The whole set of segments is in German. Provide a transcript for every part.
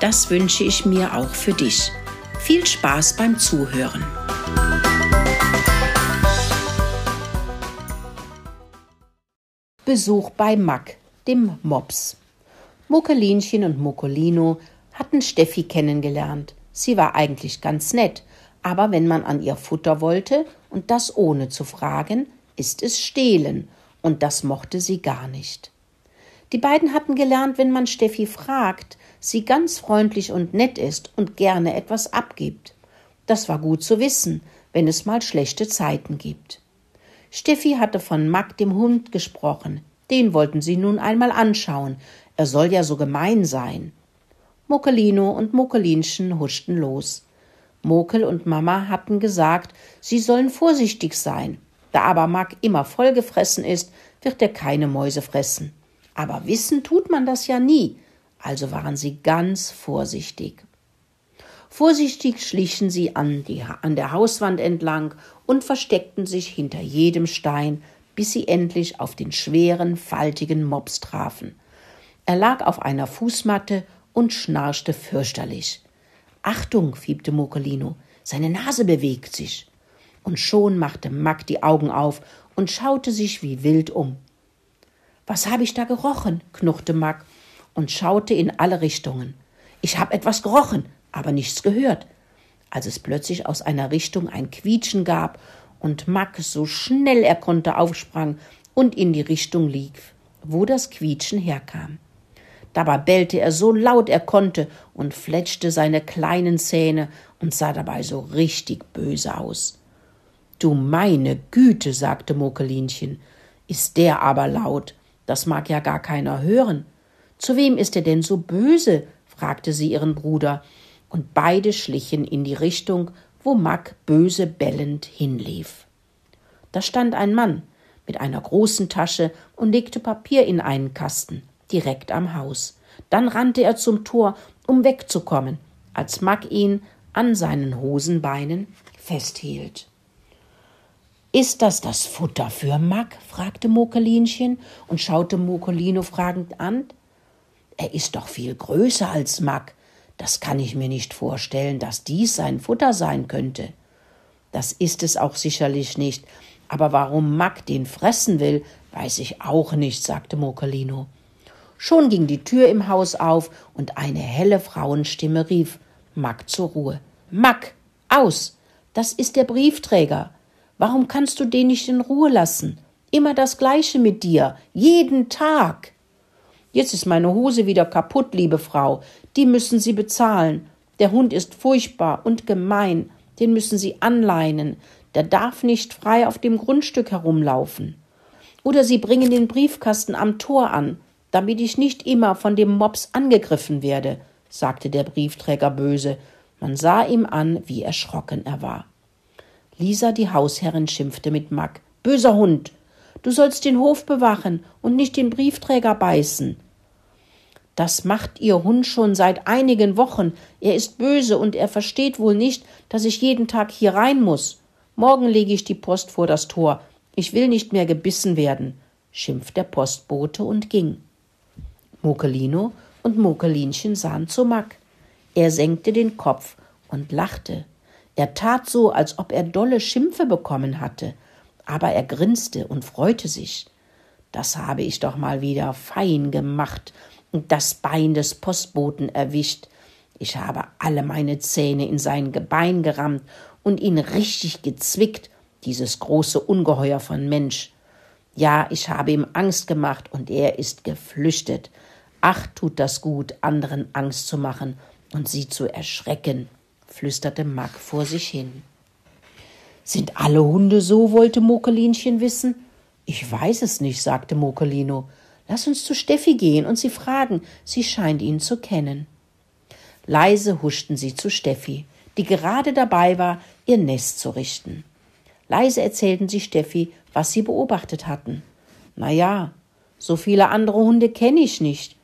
Das wünsche ich mir auch für dich. Viel Spaß beim Zuhören. Besuch bei Mack, dem Mops. Muckelinchen und Muccolino hatten Steffi kennengelernt. Sie war eigentlich ganz nett, aber wenn man an ihr Futter wollte, und das ohne zu fragen, ist es stehlen, und das mochte sie gar nicht. Die beiden hatten gelernt, wenn man Steffi fragt, sie ganz freundlich und nett ist und gerne etwas abgibt. Das war gut zu wissen, wenn es mal schlechte Zeiten gibt. Steffi hatte von Mack dem Hund gesprochen. Den wollten sie nun einmal anschauen. Er soll ja so gemein sein. Muckelino und Muckelinchen huschten los. Mokel und Mama hatten gesagt, sie sollen vorsichtig sein. Da aber Mack immer vollgefressen ist, wird er keine Mäuse fressen. Aber wissen tut man das ja nie also waren sie ganz vorsichtig. Vorsichtig schlichen sie an, die, an der Hauswand entlang und versteckten sich hinter jedem Stein, bis sie endlich auf den schweren, faltigen Mops trafen. Er lag auf einer Fußmatte und schnarchte fürchterlich. Achtung, fiebte Mokolino, seine Nase bewegt sich. Und schon machte Mack die Augen auf und schaute sich wie wild um. Was habe ich da gerochen? knurrte Mack und schaute in alle Richtungen. Ich habe etwas gerochen, aber nichts gehört. Als es plötzlich aus einer Richtung ein Quietschen gab und Mack so schnell er konnte aufsprang und in die Richtung lief, wo das Quietschen herkam. Dabei bellte er so laut er konnte und fletschte seine kleinen Zähne und sah dabei so richtig böse aus. Du meine Güte, sagte Mokelinchen, ist der aber laut, das mag ja gar keiner hören. Zu wem ist er denn so böse? fragte sie ihren Bruder, und beide schlichen in die Richtung, wo Mack böse bellend hinlief. Da stand ein Mann mit einer großen Tasche und legte Papier in einen Kasten, direkt am Haus. Dann rannte er zum Tor, um wegzukommen, als Mack ihn an seinen Hosenbeinen festhielt. Ist das das Futter für Mack? fragte Mokelinchen und schaute Mokolino fragend an. Er ist doch viel größer als Mack. Das kann ich mir nicht vorstellen, dass dies sein Futter sein könnte. Das ist es auch sicherlich nicht, aber warum Mack den fressen will, weiß ich auch nicht, sagte Mokolino. Schon ging die Tür im Haus auf und eine helle Frauenstimme rief Mack zur Ruhe. Mack, aus! Das ist der Briefträger. Warum kannst du den nicht in Ruhe lassen? Immer das Gleiche mit dir, jeden Tag. Jetzt ist meine Hose wieder kaputt, liebe Frau. Die müssen Sie bezahlen. Der Hund ist furchtbar und gemein. Den müssen Sie anleinen. Der darf nicht frei auf dem Grundstück herumlaufen. Oder Sie bringen den Briefkasten am Tor an, damit ich nicht immer von dem Mops angegriffen werde, sagte der Briefträger böse. Man sah ihm an, wie erschrocken er war. Lisa, die Hausherrin, schimpfte mit Mack. Böser Hund! Du sollst den Hof bewachen und nicht den Briefträger beißen. Das macht Ihr Hund schon seit einigen Wochen. Er ist böse und er versteht wohl nicht, dass ich jeden Tag hier rein muss. Morgen lege ich die Post vor das Tor. Ich will nicht mehr gebissen werden, schimpft der Postbote und ging. Mokelino und Mokelinchen sahen zu Mack. Er senkte den Kopf und lachte. Er tat so, als ob er dolle Schimpfe bekommen hatte, aber er grinste und freute sich. Das habe ich doch mal wieder fein gemacht, und das Bein des Postboten erwischt. Ich habe alle meine Zähne in sein Gebein gerammt und ihn richtig gezwickt, dieses große Ungeheuer von Mensch. Ja, ich habe ihm Angst gemacht und er ist geflüchtet. Ach, tut das gut, anderen Angst zu machen und sie zu erschrecken, flüsterte Mack vor sich hin. Sind alle Hunde so? wollte Mokelinchen wissen. Ich weiß es nicht, sagte Mokelino. Lass uns zu Steffi gehen und sie fragen, sie scheint ihn zu kennen. Leise huschten sie zu Steffi, die gerade dabei war, ihr Nest zu richten. Leise erzählten sie Steffi, was sie beobachtet hatten. Na ja, so viele andere Hunde kenne ich nicht.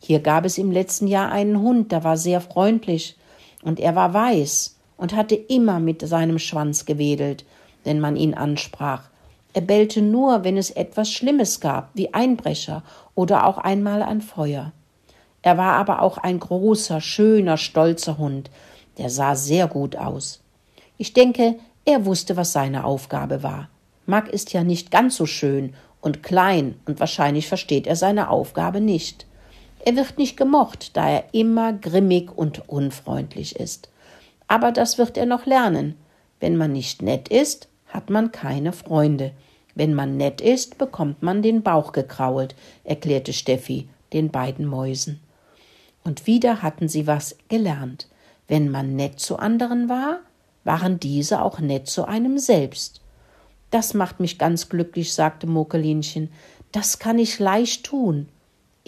Hier gab es im letzten Jahr einen Hund, der war sehr freundlich, und er war weiß und hatte immer mit seinem Schwanz gewedelt, wenn man ihn ansprach. Er bellte nur, wenn es etwas Schlimmes gab, wie Einbrecher oder auch einmal ein Feuer. Er war aber auch ein großer, schöner, stolzer Hund, der sah sehr gut aus. Ich denke, er wusste, was seine Aufgabe war. Mack ist ja nicht ganz so schön und klein, und wahrscheinlich versteht er seine Aufgabe nicht. Er wird nicht gemocht, da er immer grimmig und unfreundlich ist. Aber das wird er noch lernen. Wenn man nicht nett ist, hat man keine Freunde. Wenn man nett ist, bekommt man den Bauch gekrault, erklärte Steffi den beiden Mäusen. Und wieder hatten sie was gelernt. Wenn man nett zu anderen war, waren diese auch nett zu einem selbst. Das macht mich ganz glücklich, sagte Mokelinchen. Das kann ich leicht tun.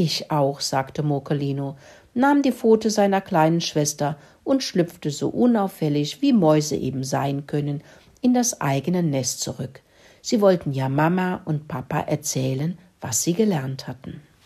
Ich auch, sagte Mokelino, nahm die Pfote seiner kleinen Schwester und schlüpfte so unauffällig, wie Mäuse eben sein können, in das eigene Nest zurück. Sie wollten ja Mama und Papa erzählen, was sie gelernt hatten.